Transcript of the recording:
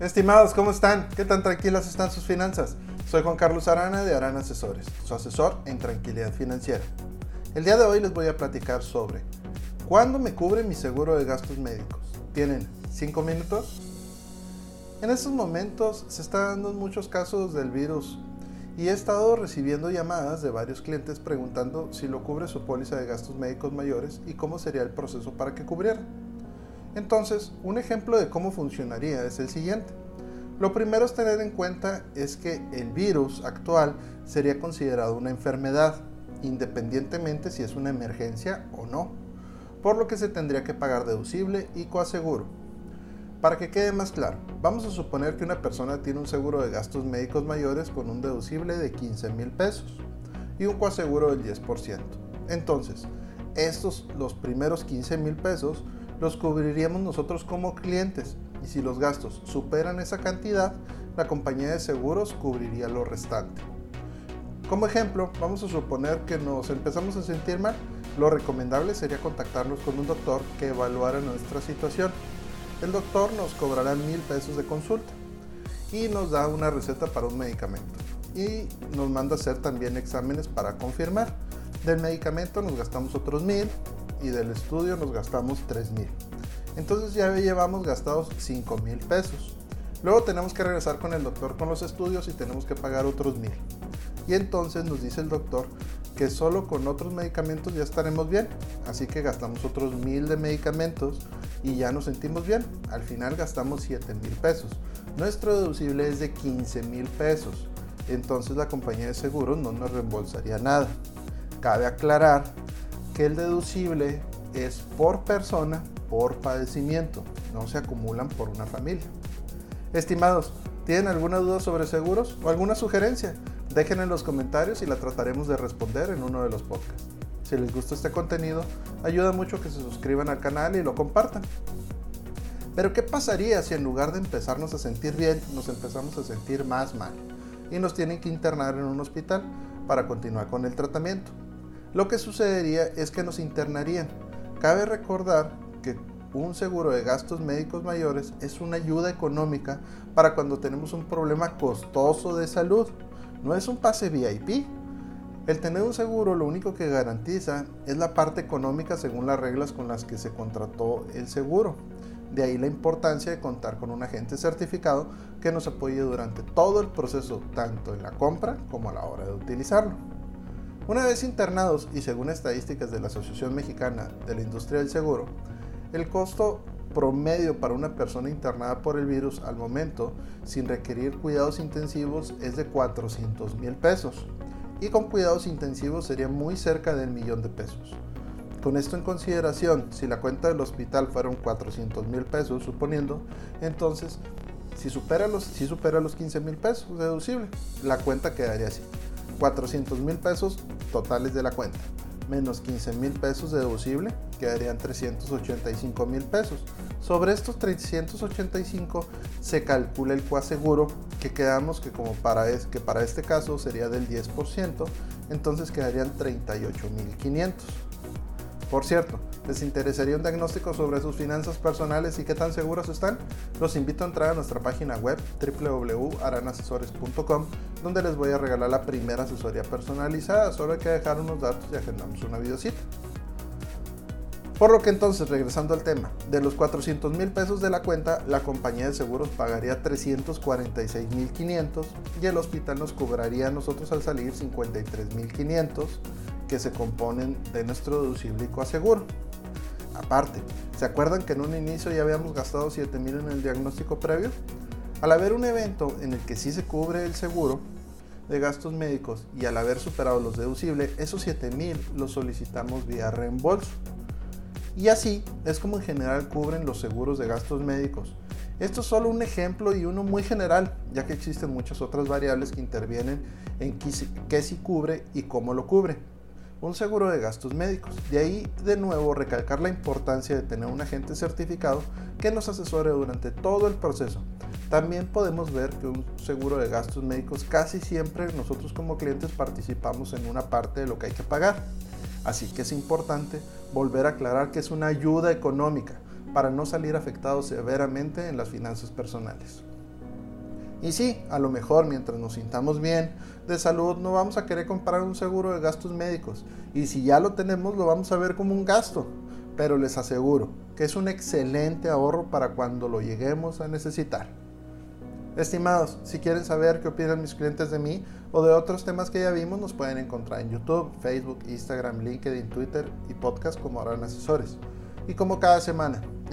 Estimados, ¿cómo están? ¿Qué tan tranquilas están sus finanzas? Soy Juan Carlos Arana de Arana Asesores, su asesor en tranquilidad financiera. El día de hoy les voy a platicar sobre ¿Cuándo me cubre mi seguro de gastos médicos? ¿Tienen 5 minutos? En estos momentos se están dando muchos casos del virus y he estado recibiendo llamadas de varios clientes preguntando si lo cubre su póliza de gastos médicos mayores y cómo sería el proceso para que cubriera. Entonces, un ejemplo de cómo funcionaría es el siguiente. Lo primero es tener en cuenta es que el virus actual sería considerado una enfermedad, independientemente si es una emergencia o no, por lo que se tendría que pagar deducible y coaseguro. Para que quede más claro, vamos a suponer que una persona tiene un seguro de gastos médicos mayores con un deducible de 15 mil pesos y un coaseguro del 10%. Entonces, estos, los primeros 15 mil pesos, los cubriríamos nosotros como clientes y si los gastos superan esa cantidad, la compañía de seguros cubriría lo restante. Como ejemplo, vamos a suponer que nos empezamos a sentir mal. Lo recomendable sería contactarnos con un doctor que evaluara nuestra situación. El doctor nos cobrará mil pesos de consulta y nos da una receta para un medicamento. Y nos manda hacer también exámenes para confirmar. Del medicamento nos gastamos otros mil y del estudio nos gastamos 3 mil. Entonces ya llevamos gastados 5 mil pesos. Luego tenemos que regresar con el doctor con los estudios y tenemos que pagar otros mil. Y entonces nos dice el doctor que solo con otros medicamentos ya estaremos bien. Así que gastamos otros mil de medicamentos y ya nos sentimos bien. Al final gastamos 7 mil pesos. Nuestro deducible es de 15 mil pesos. Entonces la compañía de seguros no nos reembolsaría nada. Cabe aclarar que el deducible es por persona, por padecimiento, no se acumulan por una familia. Estimados, ¿tienen alguna duda sobre seguros o alguna sugerencia? Dejen en los comentarios y la trataremos de responder en uno de los podcasts. Si les gusta este contenido, ayuda mucho que se suscriban al canal y lo compartan. Pero ¿qué pasaría si en lugar de empezarnos a sentir bien, nos empezamos a sentir más mal y nos tienen que internar en un hospital para continuar con el tratamiento? Lo que sucedería es que nos internarían. Cabe recordar que un seguro de gastos médicos mayores es una ayuda económica para cuando tenemos un problema costoso de salud. No es un pase VIP. El tener un seguro lo único que garantiza es la parte económica según las reglas con las que se contrató el seguro. De ahí la importancia de contar con un agente certificado que nos apoye durante todo el proceso, tanto en la compra como a la hora de utilizarlo. Una vez internados y según estadísticas de la Asociación Mexicana de la Industria del Seguro, el costo promedio para una persona internada por el virus al momento, sin requerir cuidados intensivos, es de 400 mil pesos. Y con cuidados intensivos sería muy cerca del millón de pesos. Con esto en consideración, si la cuenta del hospital fueron 400 mil pesos, suponiendo, entonces, si supera los, si supera los 15 mil pesos deducible, la cuenta quedaría así. 400 mil pesos totales de la cuenta, menos 15 mil pesos deducible, quedarían 385 mil pesos. Sobre estos 385 se calcula el coaseguro, que quedamos que como para, es, que para este caso sería del 10%, entonces quedarían 38 mil 500. Por cierto, ¿les interesaría un diagnóstico sobre sus finanzas personales y qué tan seguros están? Los invito a entrar a nuestra página web www.aranasesores.com donde les voy a regalar la primera asesoría personalizada. Solo hay que dejar unos datos y agendamos una videocita. Por lo que entonces, regresando al tema, de los 400 mil pesos de la cuenta, la compañía de seguros pagaría 346 mil 500 y el hospital nos cobraría a nosotros al salir 53 mil 500 que se componen de nuestro deducible y coaseguro. Aparte, ¿se acuerdan que en un inicio ya habíamos gastado 7 mil en el diagnóstico previo? Al haber un evento en el que sí se cubre el seguro de gastos médicos y al haber superado los deducibles, esos 7 mil los solicitamos vía reembolso. Y así es como en general cubren los seguros de gastos médicos. Esto es solo un ejemplo y uno muy general, ya que existen muchas otras variables que intervienen en qué sí cubre y cómo lo cubre. Un seguro de gastos médicos. De ahí, de nuevo, recalcar la importancia de tener un agente certificado que nos asesore durante todo el proceso. También podemos ver que un seguro de gastos médicos casi siempre nosotros como clientes participamos en una parte de lo que hay que pagar. Así que es importante volver a aclarar que es una ayuda económica para no salir afectados severamente en las finanzas personales. Y sí, a lo mejor mientras nos sintamos bien de salud no vamos a querer comprar un seguro de gastos médicos. Y si ya lo tenemos lo vamos a ver como un gasto. Pero les aseguro que es un excelente ahorro para cuando lo lleguemos a necesitar. Estimados, si quieren saber qué opinan mis clientes de mí o de otros temas que ya vimos, nos pueden encontrar en YouTube, Facebook, Instagram, LinkedIn, Twitter y podcast como Arana Asesores. Y como cada semana,